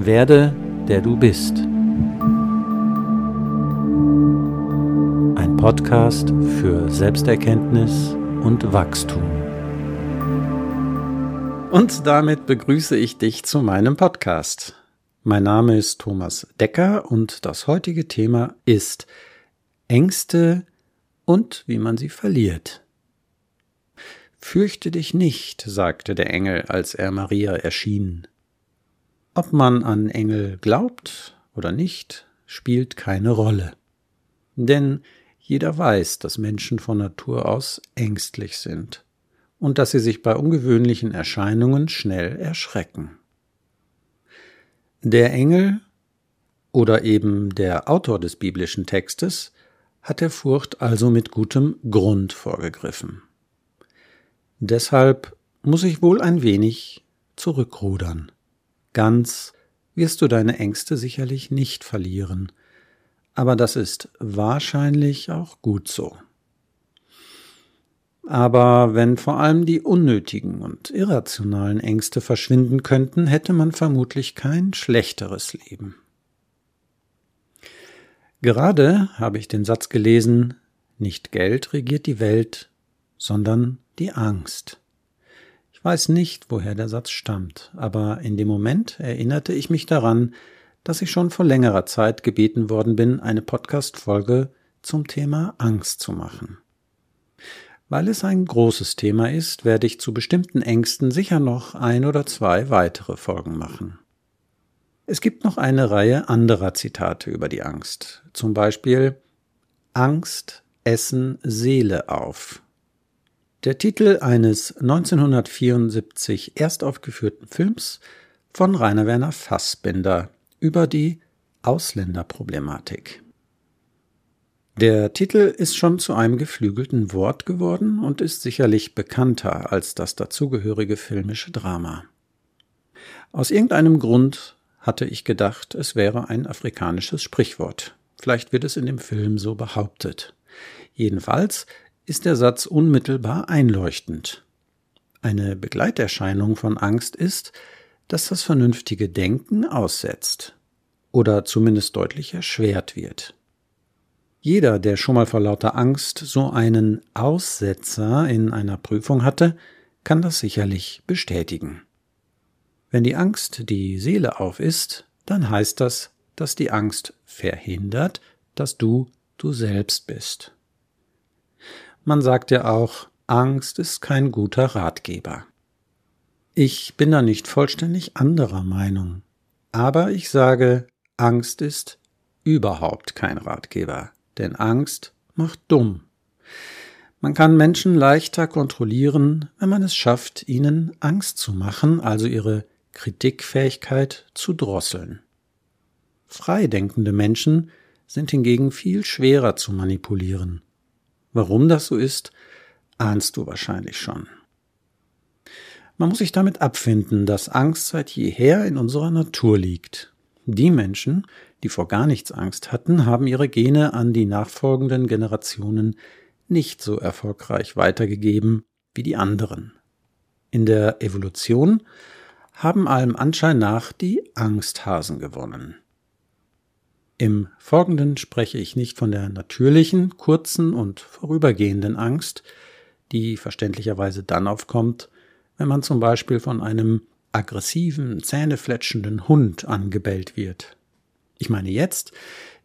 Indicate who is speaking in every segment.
Speaker 1: Werde, der du bist. Ein Podcast für Selbsterkenntnis und Wachstum. Und damit begrüße ich dich zu meinem Podcast. Mein Name ist Thomas Decker und das heutige Thema ist Ängste und wie man sie verliert. Fürchte dich nicht, sagte der Engel, als er Maria erschien. Ob man an Engel glaubt oder nicht, spielt keine Rolle. Denn jeder weiß, dass Menschen von Natur aus ängstlich sind und dass sie sich bei ungewöhnlichen Erscheinungen schnell erschrecken. Der Engel oder eben der Autor des biblischen Textes hat der Furcht also mit gutem Grund vorgegriffen. Deshalb muss ich wohl ein wenig zurückrudern. Ganz wirst du deine Ängste sicherlich nicht verlieren, aber das ist wahrscheinlich auch gut so. Aber wenn vor allem die unnötigen und irrationalen Ängste verschwinden könnten, hätte man vermutlich kein schlechteres Leben. Gerade habe ich den Satz gelesen, nicht Geld regiert die Welt, sondern die Angst. Ich weiß nicht, woher der Satz stammt, aber in dem Moment erinnerte ich mich daran, dass ich schon vor längerer Zeit gebeten worden bin, eine Podcast-Folge zum Thema Angst zu machen. Weil es ein großes Thema ist, werde ich zu bestimmten Ängsten sicher noch ein oder zwei weitere Folgen machen. Es gibt noch eine Reihe anderer Zitate über die Angst, zum Beispiel Angst essen Seele auf der Titel eines 1974 erstaufgeführten Films von Rainer Werner Fassbinder über die Ausländerproblematik. Der Titel ist schon zu einem geflügelten Wort geworden und ist sicherlich bekannter als das dazugehörige filmische Drama. Aus irgendeinem Grund hatte ich gedacht, es wäre ein afrikanisches Sprichwort. Vielleicht wird es in dem Film so behauptet. Jedenfalls ist der Satz unmittelbar einleuchtend. Eine Begleiterscheinung von Angst ist, dass das vernünftige Denken aussetzt oder zumindest deutlich erschwert wird. Jeder, der schon mal vor lauter Angst so einen Aussetzer in einer Prüfung hatte, kann das sicherlich bestätigen. Wenn die Angst die Seele auf ist, dann heißt das, dass die Angst verhindert, dass du du selbst bist. Man sagt ja auch, Angst ist kein guter Ratgeber. Ich bin da nicht vollständig anderer Meinung, aber ich sage, Angst ist überhaupt kein Ratgeber, denn Angst macht dumm. Man kann Menschen leichter kontrollieren, wenn man es schafft, ihnen Angst zu machen, also ihre Kritikfähigkeit zu drosseln. Freidenkende Menschen sind hingegen viel schwerer zu manipulieren. Warum das so ist, ahnst du wahrscheinlich schon. Man muss sich damit abfinden, dass Angst seit jeher in unserer Natur liegt. Die Menschen, die vor gar nichts Angst hatten, haben ihre Gene an die nachfolgenden Generationen nicht so erfolgreich weitergegeben wie die anderen. In der Evolution haben allem Anschein nach die Angsthasen gewonnen. Im Folgenden spreche ich nicht von der natürlichen, kurzen und vorübergehenden Angst, die verständlicherweise dann aufkommt, wenn man zum Beispiel von einem aggressiven, zähnefletschenden Hund angebellt wird. Ich meine jetzt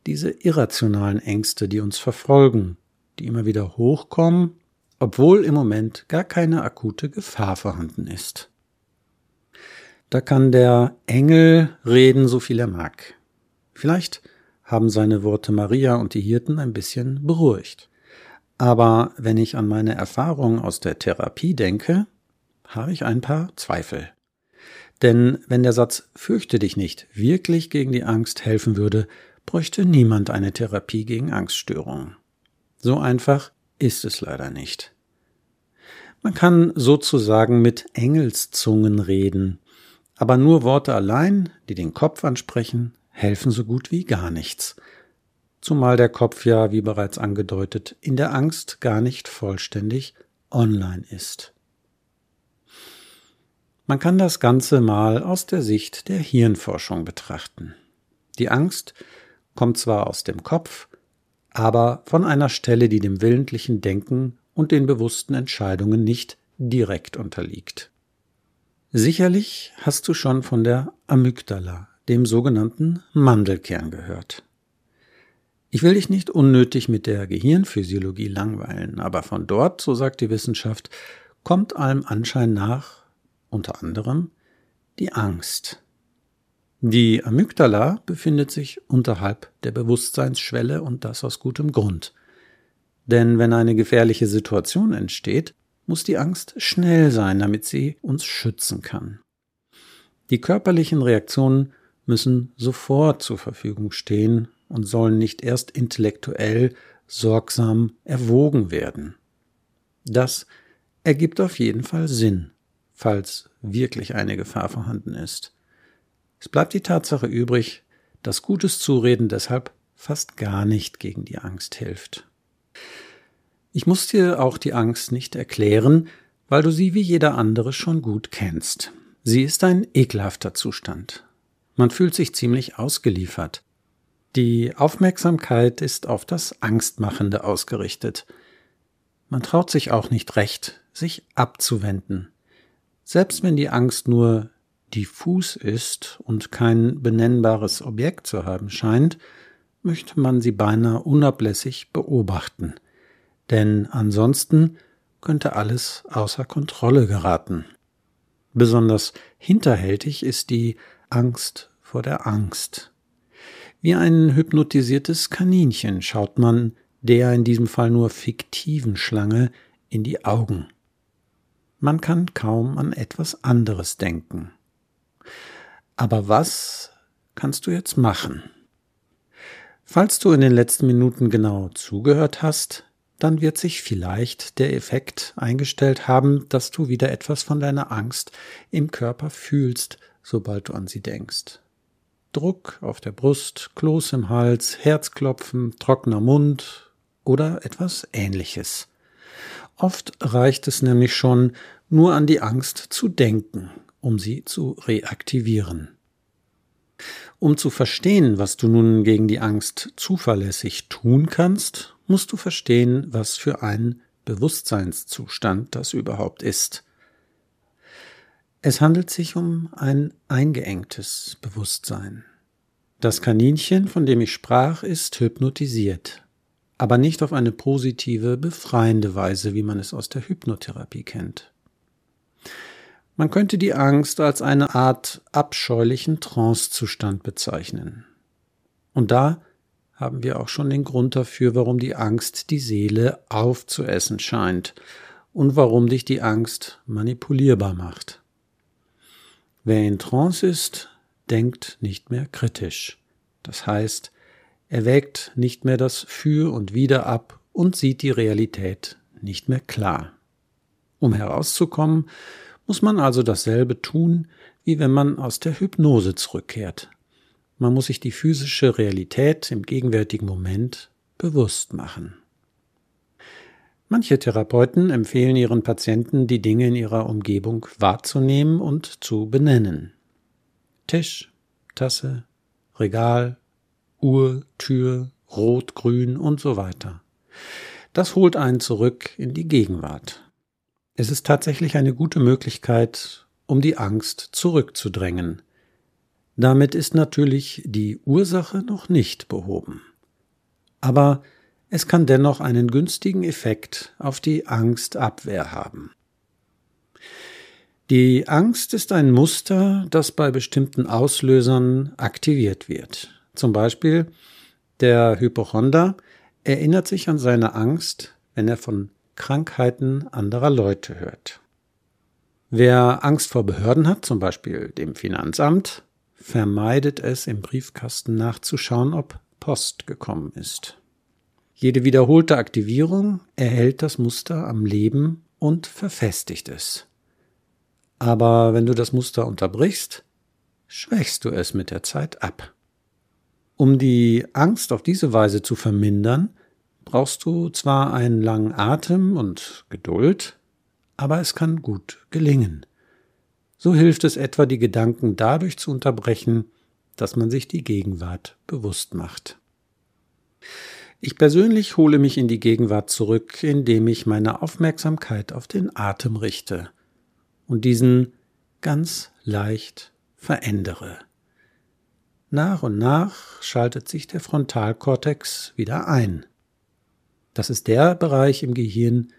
Speaker 1: diese irrationalen Ängste, die uns verfolgen, die immer wieder hochkommen, obwohl im Moment gar keine akute Gefahr vorhanden ist. Da kann der Engel reden, so viel er mag. Vielleicht haben seine Worte Maria und die Hirten ein bisschen beruhigt. Aber wenn ich an meine Erfahrung aus der Therapie denke, habe ich ein paar Zweifel. Denn wenn der Satz Fürchte dich nicht wirklich gegen die Angst helfen würde, bräuchte niemand eine Therapie gegen Angststörungen. So einfach ist es leider nicht. Man kann sozusagen mit Engelszungen reden, aber nur Worte allein, die den Kopf ansprechen, helfen so gut wie gar nichts. Zumal der Kopf ja, wie bereits angedeutet, in der Angst gar nicht vollständig online ist. Man kann das Ganze mal aus der Sicht der Hirnforschung betrachten. Die Angst kommt zwar aus dem Kopf, aber von einer Stelle, die dem willentlichen Denken und den bewussten Entscheidungen nicht direkt unterliegt. Sicherlich hast du schon von der Amygdala, dem sogenannten Mandelkern, gehört. Ich will dich nicht unnötig mit der Gehirnphysiologie langweilen, aber von dort, so sagt die Wissenschaft, kommt allem Anschein nach, unter anderem, die Angst. Die Amygdala befindet sich unterhalb der Bewusstseinsschwelle und das aus gutem Grund. Denn wenn eine gefährliche Situation entsteht, muss die Angst schnell sein, damit sie uns schützen kann. Die körperlichen Reaktionen müssen sofort zur Verfügung stehen und sollen nicht erst intellektuell sorgsam erwogen werden. Das ergibt auf jeden Fall Sinn, falls wirklich eine Gefahr vorhanden ist. Es bleibt die Tatsache übrig, dass gutes Zureden deshalb fast gar nicht gegen die Angst hilft. Ich muss dir auch die Angst nicht erklären, weil du sie wie jeder andere schon gut kennst. Sie ist ein ekelhafter Zustand. Man fühlt sich ziemlich ausgeliefert. Die Aufmerksamkeit ist auf das Angstmachende ausgerichtet. Man traut sich auch nicht recht, sich abzuwenden. Selbst wenn die Angst nur diffus ist und kein benennbares Objekt zu haben scheint, möchte man sie beinahe unablässig beobachten denn ansonsten könnte alles außer Kontrolle geraten. Besonders hinterhältig ist die Angst vor der Angst. Wie ein hypnotisiertes Kaninchen schaut man der in diesem Fall nur fiktiven Schlange in die Augen. Man kann kaum an etwas anderes denken. Aber was kannst du jetzt machen? Falls du in den letzten Minuten genau zugehört hast, dann wird sich vielleicht der Effekt eingestellt haben, dass du wieder etwas von deiner Angst im Körper fühlst, sobald du an sie denkst. Druck auf der Brust, Kloß im Hals, Herzklopfen, trockener Mund oder etwas ähnliches. Oft reicht es nämlich schon, nur an die Angst zu denken, um sie zu reaktivieren. Um zu verstehen, was du nun gegen die Angst zuverlässig tun kannst musst du verstehen, was für ein Bewusstseinszustand das überhaupt ist. Es handelt sich um ein eingeengtes Bewusstsein. Das Kaninchen, von dem ich sprach, ist hypnotisiert, aber nicht auf eine positive, befreiende Weise, wie man es aus der Hypnotherapie kennt. Man könnte die Angst als eine Art abscheulichen Trancezustand bezeichnen. Und da haben wir auch schon den Grund dafür, warum die Angst die Seele aufzuessen scheint und warum dich die Angst manipulierbar macht. Wer in Trance ist, denkt nicht mehr kritisch. Das heißt, er wägt nicht mehr das Für und Wider ab und sieht die Realität nicht mehr klar. Um herauszukommen, muss man also dasselbe tun, wie wenn man aus der Hypnose zurückkehrt. Man muss sich die physische Realität im gegenwärtigen Moment bewusst machen. Manche Therapeuten empfehlen ihren Patienten, die Dinge in ihrer Umgebung wahrzunehmen und zu benennen. Tisch, Tasse, Regal, Uhr, Tür, Rot, Grün und so weiter. Das holt einen zurück in die Gegenwart. Es ist tatsächlich eine gute Möglichkeit, um die Angst zurückzudrängen, damit ist natürlich die Ursache noch nicht behoben. Aber es kann dennoch einen günstigen Effekt auf die Angstabwehr haben. Die Angst ist ein Muster, das bei bestimmten Auslösern aktiviert wird. Zum Beispiel der Hypochonder erinnert sich an seine Angst, wenn er von Krankheiten anderer Leute hört. Wer Angst vor Behörden hat, zum Beispiel dem Finanzamt, vermeidet es, im Briefkasten nachzuschauen, ob Post gekommen ist. Jede wiederholte Aktivierung erhält das Muster am Leben und verfestigt es. Aber wenn du das Muster unterbrichst, schwächst du es mit der Zeit ab. Um die Angst auf diese Weise zu vermindern, brauchst du zwar einen langen Atem und Geduld, aber es kann gut gelingen. So hilft es etwa, die Gedanken dadurch zu unterbrechen, dass man sich die Gegenwart bewusst macht. Ich persönlich hole mich in die Gegenwart zurück, indem ich meine Aufmerksamkeit auf den Atem richte und diesen ganz leicht verändere. Nach und nach schaltet sich der Frontalkortex wieder ein. Das ist der Bereich im Gehirn,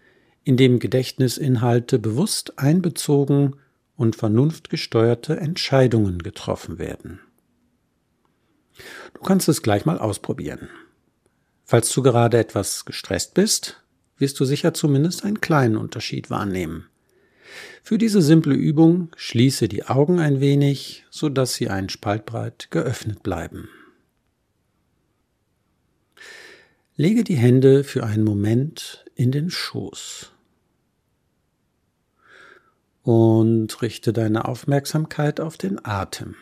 Speaker 1: in dem Gedächtnisinhalte bewusst einbezogen und vernunftgesteuerte Entscheidungen getroffen werden. Du kannst es gleich mal ausprobieren. Falls du gerade etwas gestresst bist, wirst du sicher zumindest einen kleinen Unterschied wahrnehmen. Für diese simple Übung schließe die Augen ein wenig, so dass sie einen Spaltbreit geöffnet bleiben. Lege die Hände für einen Moment in den Schoß und richte deine Aufmerksamkeit auf den Atem.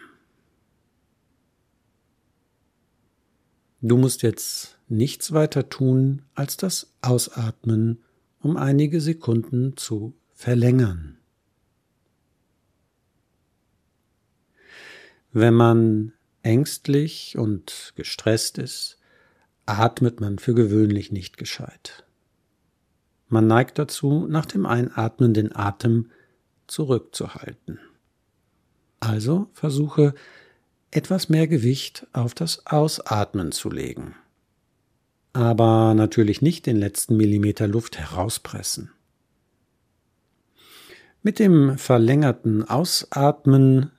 Speaker 1: Du musst jetzt nichts weiter tun, als das Ausatmen um einige Sekunden zu verlängern. Wenn man ängstlich und gestresst ist, atmet man für gewöhnlich nicht gescheit. Man neigt dazu, nach dem Einatmen den Atem zurückzuhalten. Also versuche etwas mehr Gewicht auf das Ausatmen zu legen. Aber natürlich nicht den letzten Millimeter Luft herauspressen. Mit dem verlängerten Ausatmen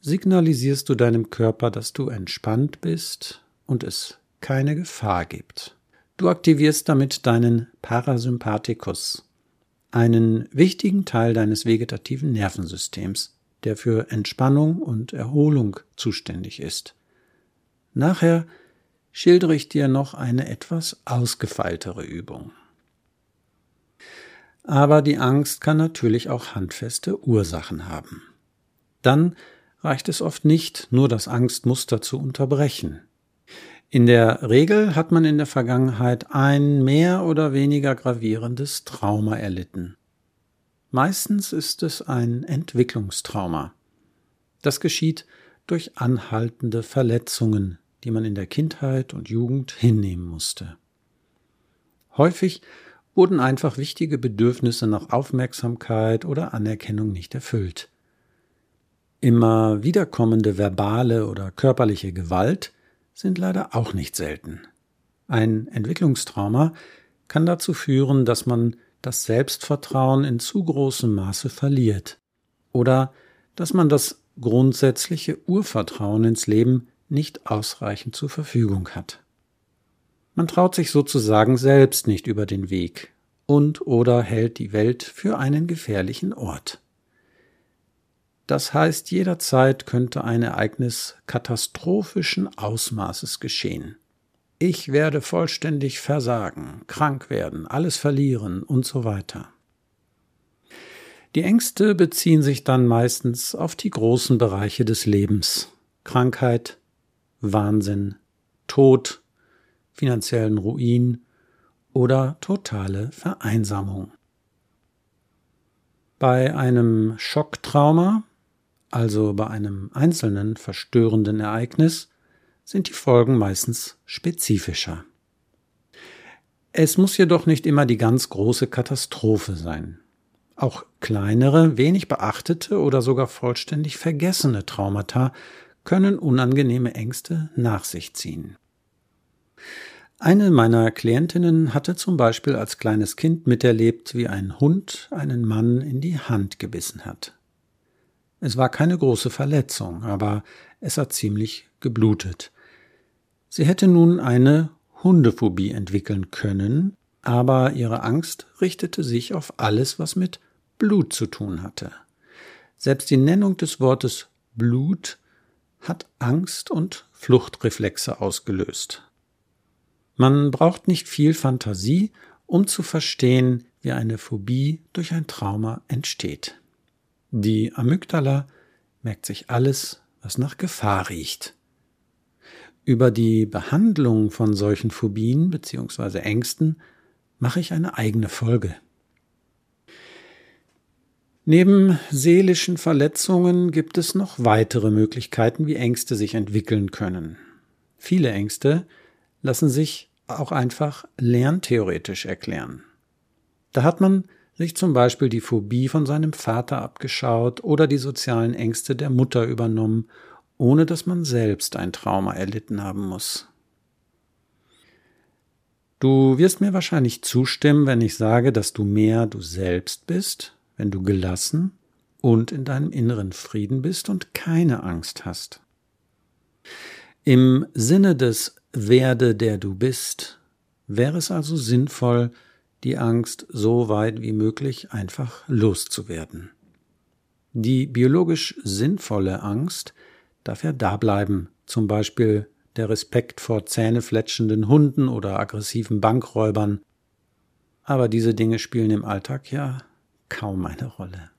Speaker 1: signalisierst du deinem Körper, dass du entspannt bist und es keine Gefahr gibt. Du aktivierst damit deinen Parasympathikus, einen wichtigen Teil deines vegetativen Nervensystems, der für Entspannung und Erholung zuständig ist. Nachher schildere ich dir noch eine etwas ausgefeiltere Übung. Aber die Angst kann natürlich auch handfeste Ursachen haben. Dann reicht es oft nicht, nur das Angstmuster zu unterbrechen. In der Regel hat man in der Vergangenheit ein mehr oder weniger gravierendes Trauma erlitten. Meistens ist es ein Entwicklungstrauma. Das geschieht durch anhaltende Verletzungen, die man in der Kindheit und Jugend hinnehmen musste. Häufig wurden einfach wichtige Bedürfnisse nach Aufmerksamkeit oder Anerkennung nicht erfüllt. Immer wiederkommende verbale oder körperliche Gewalt sind leider auch nicht selten. Ein Entwicklungstrauma kann dazu führen, dass man das Selbstvertrauen in zu großem Maße verliert oder dass man das grundsätzliche Urvertrauen ins Leben nicht ausreichend zur Verfügung hat. Man traut sich sozusagen selbst nicht über den Weg und oder hält die Welt für einen gefährlichen Ort. Das heißt, jederzeit könnte ein Ereignis katastrophischen Ausmaßes geschehen. Ich werde vollständig versagen, krank werden, alles verlieren und so weiter. Die Ängste beziehen sich dann meistens auf die großen Bereiche des Lebens Krankheit, Wahnsinn, Tod, finanziellen Ruin oder totale Vereinsamung. Bei einem Schocktrauma also bei einem einzelnen verstörenden Ereignis, sind die Folgen meistens spezifischer. Es muss jedoch nicht immer die ganz große Katastrophe sein. Auch kleinere, wenig beachtete oder sogar vollständig vergessene Traumata können unangenehme Ängste nach sich ziehen. Eine meiner Klientinnen hatte zum Beispiel als kleines Kind miterlebt, wie ein Hund einen Mann in die Hand gebissen hat. Es war keine große Verletzung, aber es hat ziemlich geblutet. Sie hätte nun eine Hundephobie entwickeln können, aber ihre Angst richtete sich auf alles, was mit Blut zu tun hatte. Selbst die Nennung des Wortes Blut hat Angst und Fluchtreflexe ausgelöst. Man braucht nicht viel Fantasie, um zu verstehen, wie eine Phobie durch ein Trauma entsteht. Die Amygdala merkt sich alles, was nach Gefahr riecht. Über die Behandlung von solchen Phobien bzw. Ängsten mache ich eine eigene Folge. Neben seelischen Verletzungen gibt es noch weitere Möglichkeiten, wie Ängste sich entwickeln können. Viele Ängste lassen sich auch einfach lerntheoretisch erklären. Da hat man sich zum Beispiel die Phobie von seinem Vater abgeschaut oder die sozialen Ängste der Mutter übernommen, ohne dass man selbst ein Trauma erlitten haben muss. Du wirst mir wahrscheinlich zustimmen, wenn ich sage, dass du mehr du selbst bist, wenn du gelassen und in deinem inneren Frieden bist und keine Angst hast. Im Sinne des Werde, der du bist, wäre es also sinnvoll, die Angst so weit wie möglich einfach loszuwerden. Die biologisch sinnvolle Angst darf ja da bleiben, zum Beispiel der Respekt vor zähnefletschenden Hunden oder aggressiven Bankräubern. Aber diese Dinge spielen im Alltag ja kaum eine Rolle.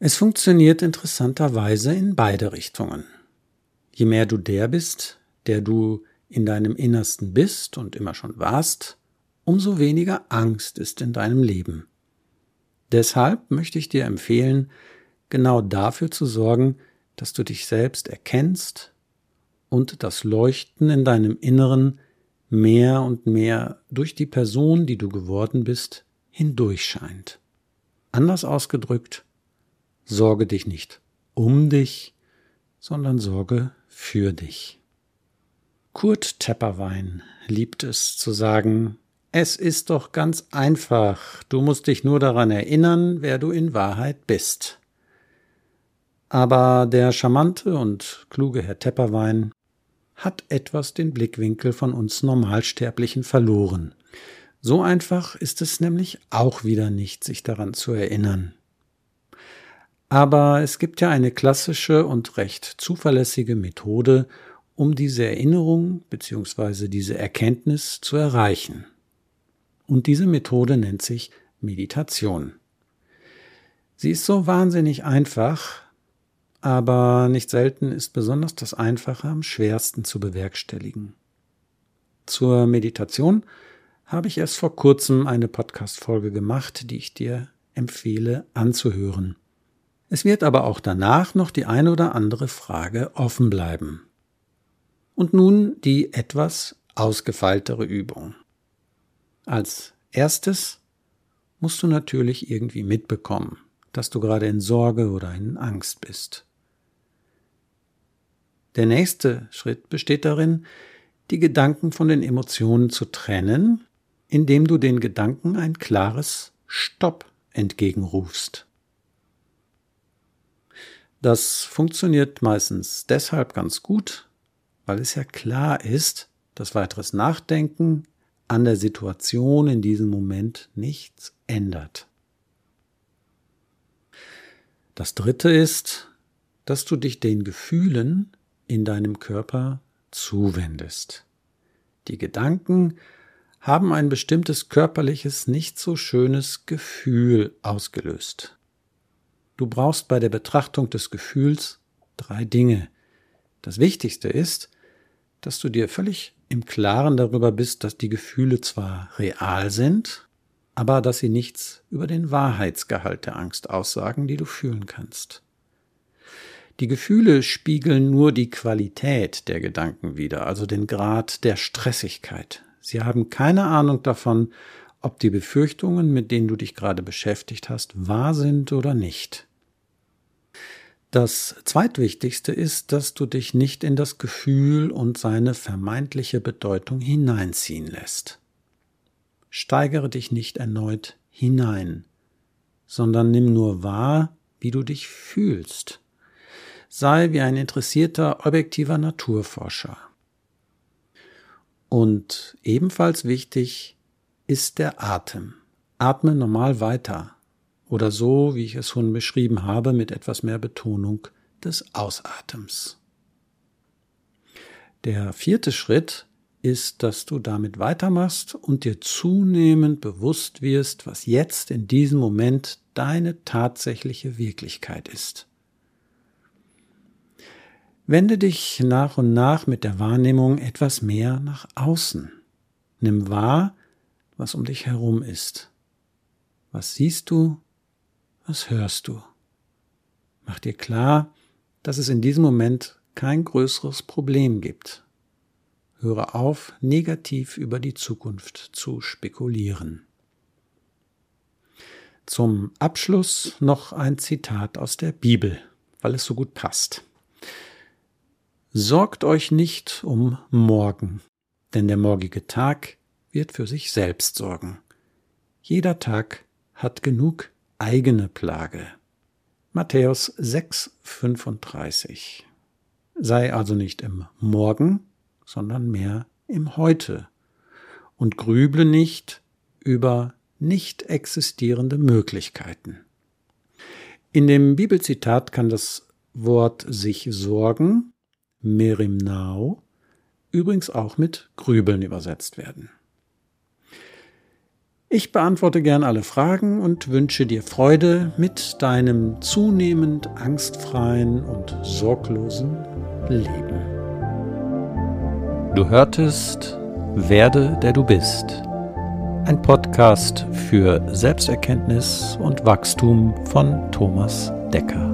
Speaker 1: Es funktioniert interessanterweise in beide Richtungen. Je mehr du der bist, der du in deinem Innersten bist und immer schon warst, umso weniger Angst ist in deinem Leben. Deshalb möchte ich dir empfehlen, genau dafür zu sorgen, dass du dich selbst erkennst und das Leuchten in deinem Inneren mehr und mehr durch die Person, die du geworden bist, hindurchscheint. Anders ausgedrückt, sorge dich nicht um dich, sondern sorge für dich. Kurt Tepperwein liebt es zu sagen, es ist doch ganz einfach, du musst dich nur daran erinnern, wer du in Wahrheit bist. Aber der charmante und kluge Herr Tepperwein hat etwas den Blickwinkel von uns Normalsterblichen verloren. So einfach ist es nämlich auch wieder nicht, sich daran zu erinnern. Aber es gibt ja eine klassische und recht zuverlässige Methode, um diese Erinnerung bzw. diese Erkenntnis zu erreichen. Und diese Methode nennt sich Meditation. Sie ist so wahnsinnig einfach, aber nicht selten ist besonders das Einfache am schwersten zu bewerkstelligen. Zur Meditation habe ich erst vor kurzem eine Podcast-Folge gemacht, die ich dir empfehle anzuhören. Es wird aber auch danach noch die eine oder andere Frage offen bleiben. Und nun die etwas ausgefeiltere Übung. Als erstes musst du natürlich irgendwie mitbekommen, dass du gerade in Sorge oder in Angst bist. Der nächste Schritt besteht darin, die Gedanken von den Emotionen zu trennen indem du den Gedanken ein klares Stopp entgegenrufst. Das funktioniert meistens deshalb ganz gut, weil es ja klar ist, dass weiteres Nachdenken an der Situation in diesem Moment nichts ändert. Das Dritte ist, dass du dich den Gefühlen in deinem Körper zuwendest. Die Gedanken haben ein bestimmtes körperliches, nicht so schönes Gefühl ausgelöst. Du brauchst bei der Betrachtung des Gefühls drei Dinge. Das Wichtigste ist, dass du dir völlig im Klaren darüber bist, dass die Gefühle zwar real sind, aber dass sie nichts über den Wahrheitsgehalt der Angst aussagen, die du fühlen kannst. Die Gefühle spiegeln nur die Qualität der Gedanken wider, also den Grad der Stressigkeit, Sie haben keine Ahnung davon, ob die Befürchtungen, mit denen du dich gerade beschäftigt hast, wahr sind oder nicht. Das zweitwichtigste ist, dass du dich nicht in das Gefühl und seine vermeintliche Bedeutung hineinziehen lässt. Steigere dich nicht erneut hinein, sondern nimm nur wahr, wie du dich fühlst. Sei wie ein interessierter, objektiver Naturforscher. Und ebenfalls wichtig ist der Atem. Atme normal weiter oder so, wie ich es schon beschrieben habe, mit etwas mehr Betonung des Ausatems. Der vierte Schritt ist, dass du damit weitermachst und dir zunehmend bewusst wirst, was jetzt in diesem Moment deine tatsächliche Wirklichkeit ist. Wende dich nach und nach mit der Wahrnehmung etwas mehr nach außen. Nimm wahr, was um dich herum ist. Was siehst du? Was hörst du? Mach dir klar, dass es in diesem Moment kein größeres Problem gibt. Höre auf, negativ über die Zukunft zu spekulieren. Zum Abschluss noch ein Zitat aus der Bibel, weil es so gut passt. Sorgt euch nicht um morgen, denn der morgige Tag wird für sich selbst sorgen. Jeder Tag hat genug eigene Plage. Matthäus 6, 35. Sei also nicht im Morgen, sondern mehr im Heute und grüble nicht über nicht existierende Möglichkeiten. In dem Bibelzitat kann das Wort sich sorgen, Merimnau, übrigens auch mit Grübeln übersetzt werden. Ich beantworte gern alle Fragen und wünsche dir Freude mit deinem zunehmend angstfreien und sorglosen Leben. Du hörtest Werde, der du bist ein Podcast für Selbsterkenntnis und Wachstum von Thomas Decker.